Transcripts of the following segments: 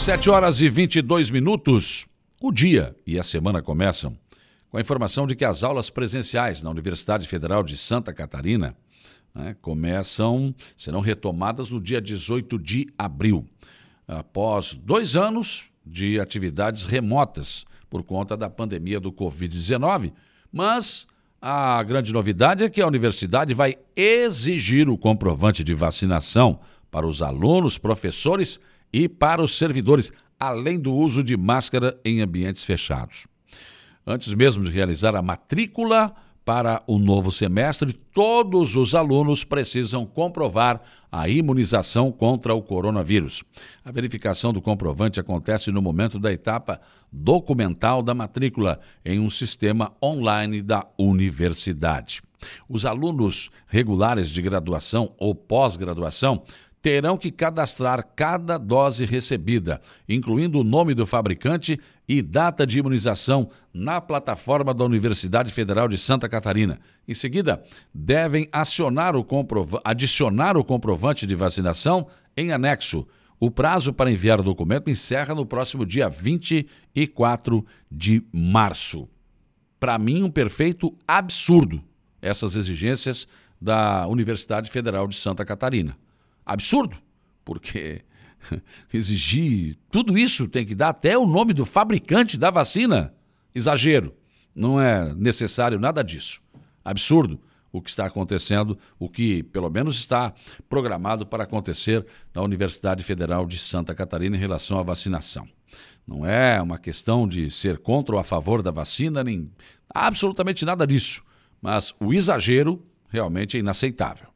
7 horas e 22 minutos. O dia e a semana começam com a informação de que as aulas presenciais na Universidade Federal de Santa Catarina né, começam, serão retomadas no dia 18 de abril, após dois anos de atividades remotas por conta da pandemia do Covid-19. Mas a grande novidade é que a universidade vai exigir o comprovante de vacinação para os alunos, professores e para os servidores, além do uso de máscara em ambientes fechados. Antes mesmo de realizar a matrícula para o novo semestre, todos os alunos precisam comprovar a imunização contra o coronavírus. A verificação do comprovante acontece no momento da etapa documental da matrícula em um sistema online da universidade. Os alunos regulares de graduação ou pós-graduação terão que cadastrar cada dose recebida, incluindo o nome do fabricante e data de imunização, na plataforma da Universidade Federal de Santa Catarina. Em seguida, devem acionar o adicionar o comprovante de vacinação em anexo. O prazo para enviar o documento encerra no próximo dia 24 de março. Para mim, um perfeito absurdo essas exigências da Universidade Federal de Santa Catarina absurdo, porque exigir tudo isso tem que dar até o nome do fabricante da vacina. Exagero. Não é necessário nada disso. Absurdo o que está acontecendo, o que pelo menos está programado para acontecer na Universidade Federal de Santa Catarina em relação à vacinação. Não é uma questão de ser contra ou a favor da vacina, nem absolutamente nada disso. Mas o exagero realmente é inaceitável.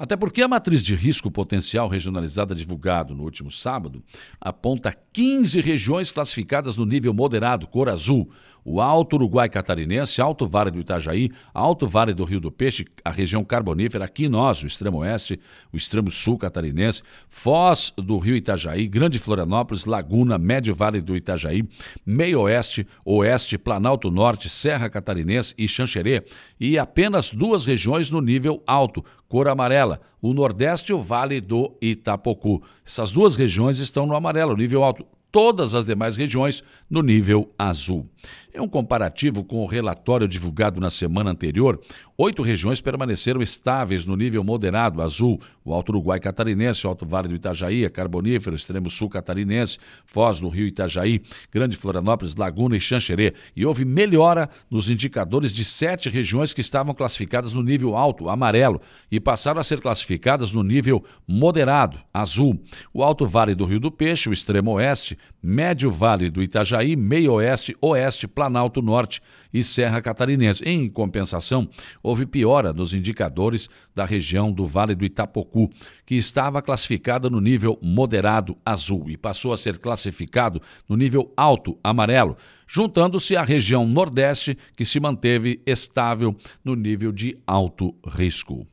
Até porque a matriz de risco potencial regionalizada divulgado no último sábado aponta 15 regiões classificadas no nível moderado, cor azul, o Alto Uruguai Catarinense, Alto Vale do Itajaí, Alto Vale do Rio do Peixe, a região carbonífera, aqui nós, o extremo oeste, o extremo sul catarinense, Foz do Rio Itajaí, Grande Florianópolis, Laguna, Médio Vale do Itajaí, Meio Oeste, Oeste, Planalto Norte, Serra Catarinense e Xanxerê, e apenas duas regiões no nível alto, cor amarela, o Nordeste e o Vale do Itapocu. Essas duas regiões estão no amarelo, nível alto todas as demais regiões no nível azul. Em um comparativo com o relatório divulgado na semana anterior, oito regiões permaneceram estáveis no nível moderado azul: o Alto Uruguai Catarinense, Alto Vale do Itajaí, Carbonífero, Extremo Sul Catarinense, Foz do Rio Itajaí, Grande Florianópolis, Laguna e Xanxerê. E houve melhora nos indicadores de sete regiões que estavam classificadas no nível alto, amarelo, e passaram a ser classificadas no nível moderado, azul: o Alto Vale do Rio do Peixe, o Extremo Oeste, Médio Vale do Itajaí, Meio Oeste, Oeste, Planalto Norte e Serra Catarinense. Em compensação, houve piora nos indicadores da região do Vale do Itapocu, que estava classificada no nível moderado azul e passou a ser classificado no nível alto amarelo, juntando-se à região Nordeste, que se manteve estável no nível de alto risco.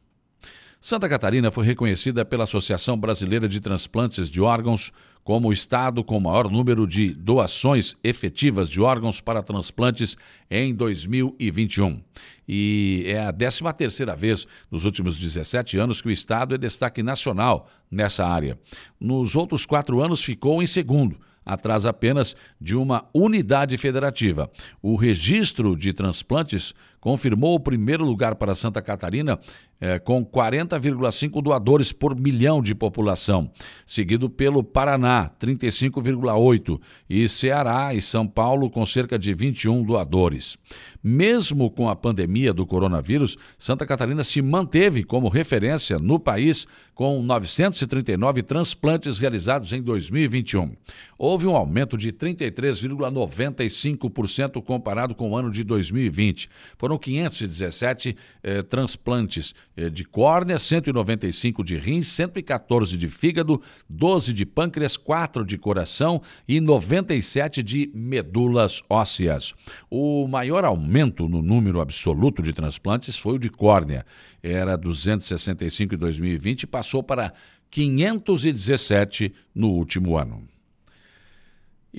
Santa Catarina foi reconhecida pela Associação Brasileira de Transplantes de Órgãos como o estado com maior número de doações efetivas de órgãos para transplantes em 2021. E é a 13 terceira vez nos últimos 17 anos que o estado é destaque nacional nessa área. Nos outros quatro anos ficou em segundo, atrás apenas de uma unidade federativa. O registro de transplantes confirmou o primeiro lugar para Santa Catarina é, com 40,5 doadores por milhão de população, seguido pelo Paraná, 35,8, e Ceará e São Paulo com cerca de 21 doadores. Mesmo com a pandemia do coronavírus, Santa Catarina se manteve como referência no país com 939 transplantes realizados em 2021. Houve um aumento de 33,95% comparado com o ano de 2020. Foram 517 eh, transplantes eh, de córnea, 195 de rins, 114 de fígado, 12 de pâncreas, 4 de coração e 97 de medulas ósseas. O maior aumento no número absoluto de transplantes foi o de córnea. Era 265 em 2020 e passou para 517 no último ano.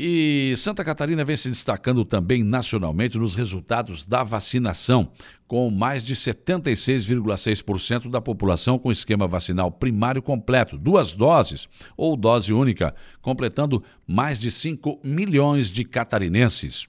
E Santa Catarina vem se destacando também nacionalmente nos resultados da vacinação, com mais de 76,6% da população com esquema vacinal primário completo, duas doses ou dose única, completando mais de 5 milhões de catarinenses.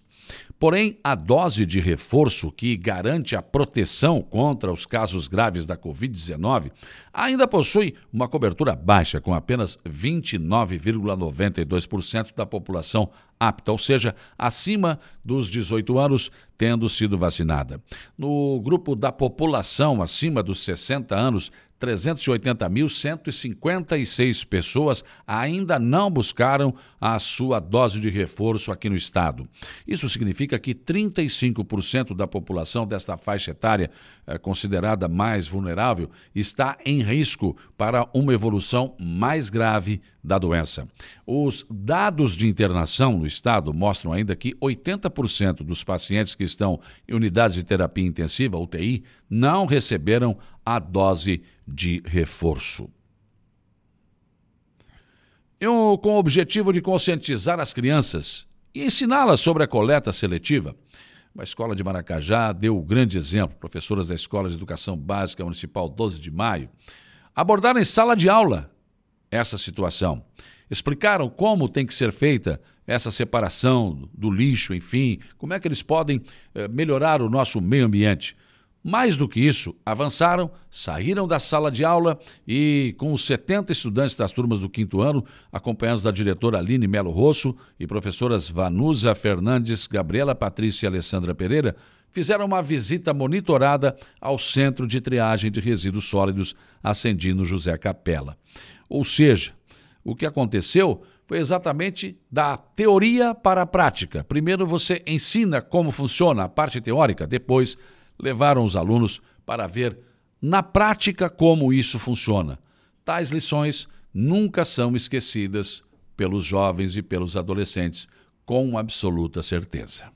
Porém, a dose de reforço que garante a proteção contra os casos graves da Covid-19 ainda possui uma cobertura baixa, com apenas 29,92% da população apta, ou seja, acima dos 18 anos, tendo sido vacinada. No grupo da população acima dos 60 anos, 380.156 pessoas ainda não buscaram a sua dose de reforço aqui no estado. Isso significa que 35% da população desta faixa etária, eh, considerada mais vulnerável, está em risco para uma evolução mais grave da doença. Os dados de internação no estado mostram ainda que 80% dos pacientes que estão em unidades de terapia intensiva, UTI, não receberam a dose de reforço. Eu, com o objetivo de conscientizar as crianças e ensiná-las sobre a coleta seletiva, uma escola de Maracajá deu um grande exemplo. Professoras da Escola de Educação Básica Municipal 12 de Maio abordaram em sala de aula essa situação. Explicaram como tem que ser feita essa separação do lixo, enfim, como é que eles podem eh, melhorar o nosso meio ambiente. Mais do que isso, avançaram, saíram da sala de aula e, com os 70 estudantes das turmas do quinto ano, acompanhados da diretora Aline Melo Rosso e professoras Vanusa Fernandes, Gabriela Patrícia e Alessandra Pereira, fizeram uma visita monitorada ao Centro de Triagem de Resíduos Sólidos Ascendino José Capela. Ou seja, o que aconteceu foi exatamente da teoria para a prática. Primeiro você ensina como funciona a parte teórica, depois levaram os alunos para ver na prática como isso funciona. Tais lições nunca são esquecidas pelos jovens e pelos adolescentes, com absoluta certeza.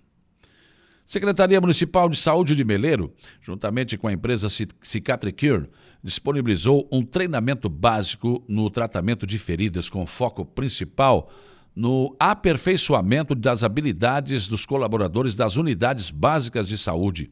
Secretaria Municipal de Saúde de Meleiro, juntamente com a empresa Cicatricure, disponibilizou um treinamento básico no tratamento de feridas com foco principal no aperfeiçoamento das habilidades dos colaboradores das unidades básicas de saúde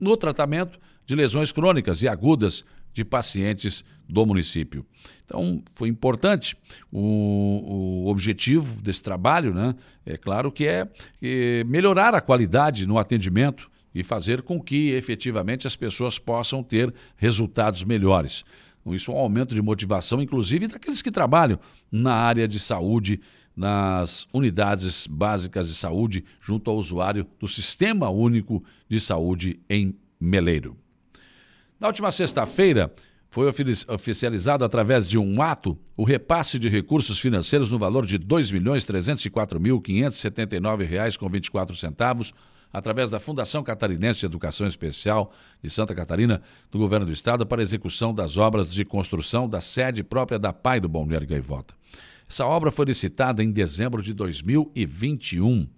no tratamento de lesões crônicas e agudas de pacientes do município. Então, foi importante o, o objetivo desse trabalho, né? É claro que é, é melhorar a qualidade no atendimento e fazer com que efetivamente as pessoas possam ter resultados melhores. Então, isso é um aumento de motivação, inclusive daqueles que trabalham na área de saúde, nas unidades básicas de saúde, junto ao usuário do Sistema Único de Saúde em Meleiro. Na última sexta-feira, foi oficializado através de um ato o repasse de recursos financeiros no valor de R$ 2.304.579,24 através da Fundação Catarinense de Educação Especial de Santa Catarina, do Governo do Estado, para execução das obras de construção da sede própria da PAI do Balneário Gaivota. Essa obra foi licitada em dezembro de 2021.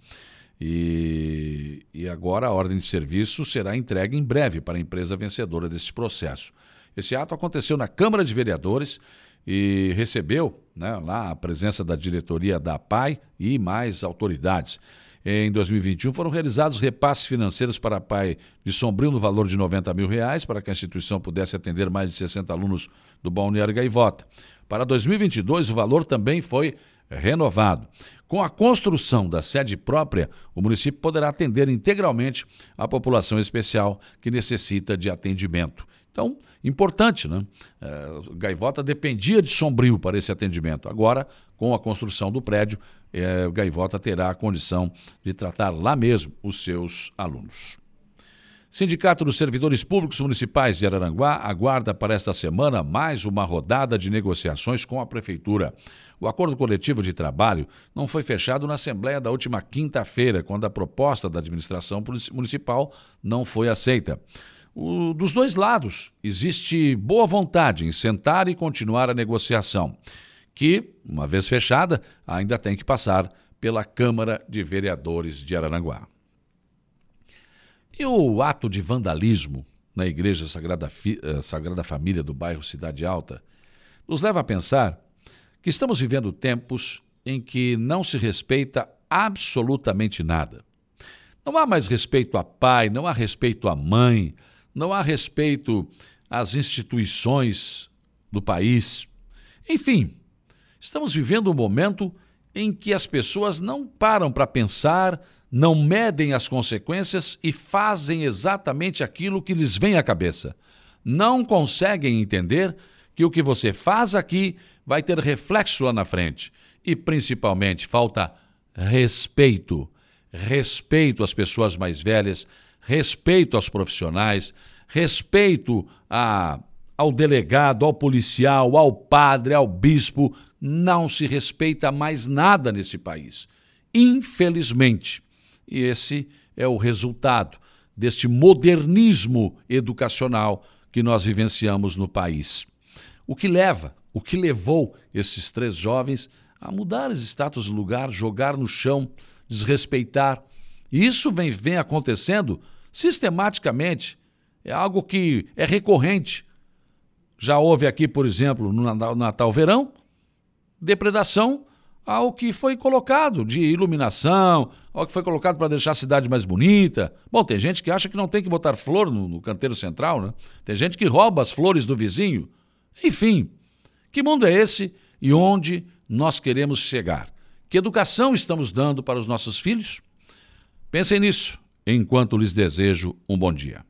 E, e agora a ordem de serviço será entregue em breve para a empresa vencedora deste processo. Esse ato aconteceu na Câmara de Vereadores e recebeu né, lá a presença da diretoria da PAI e mais autoridades. Em 2021 foram realizados repasses financeiros para a PAI de Sombrio no valor de 90 mil reais para que a instituição pudesse atender mais de 60 alunos do Balneário Gaivota. Para 2022 o valor também foi renovado. Com a construção da sede própria, o município poderá atender integralmente a população especial que necessita de atendimento. Então, importante, né? É, Gaivota dependia de Sombrio para esse atendimento. Agora, com a construção do prédio, é, Gaivota terá a condição de tratar lá mesmo os seus alunos. Sindicato dos Servidores Públicos Municipais de Araranguá aguarda para esta semana mais uma rodada de negociações com a Prefeitura. O acordo coletivo de trabalho não foi fechado na Assembleia da última quinta-feira, quando a proposta da administração municipal não foi aceita. O, dos dois lados, existe boa vontade em sentar e continuar a negociação, que, uma vez fechada, ainda tem que passar pela Câmara de Vereadores de Araranguá. E o ato de vandalismo na Igreja Sagrada, eh, Sagrada Família do bairro Cidade Alta nos leva a pensar que estamos vivendo tempos em que não se respeita absolutamente nada. Não há mais respeito a pai, não há respeito à mãe, não há respeito às instituições do país. Enfim, estamos vivendo um momento em que as pessoas não param para pensar, não medem as consequências e fazem exatamente aquilo que lhes vem à cabeça. Não conseguem entender que o que você faz aqui vai ter reflexo lá na frente. E principalmente falta respeito respeito às pessoas mais velhas, respeito aos profissionais, respeito a, ao delegado, ao policial, ao padre, ao bispo. Não se respeita mais nada nesse país. Infelizmente. E esse é o resultado deste modernismo educacional que nós vivenciamos no país. O que leva, o que levou esses três jovens a mudar os status do lugar, jogar no chão, desrespeitar. E isso vem, vem acontecendo sistematicamente. É algo que é recorrente. Já houve aqui, por exemplo, no Natal-Verão, depredação ao que foi colocado de iluminação, ao que foi colocado para deixar a cidade mais bonita. Bom, tem gente que acha que não tem que botar flor no, no canteiro central, né? Tem gente que rouba as flores do vizinho. Enfim, que mundo é esse e onde nós queremos chegar? Que educação estamos dando para os nossos filhos? Pensem nisso enquanto lhes desejo um bom dia.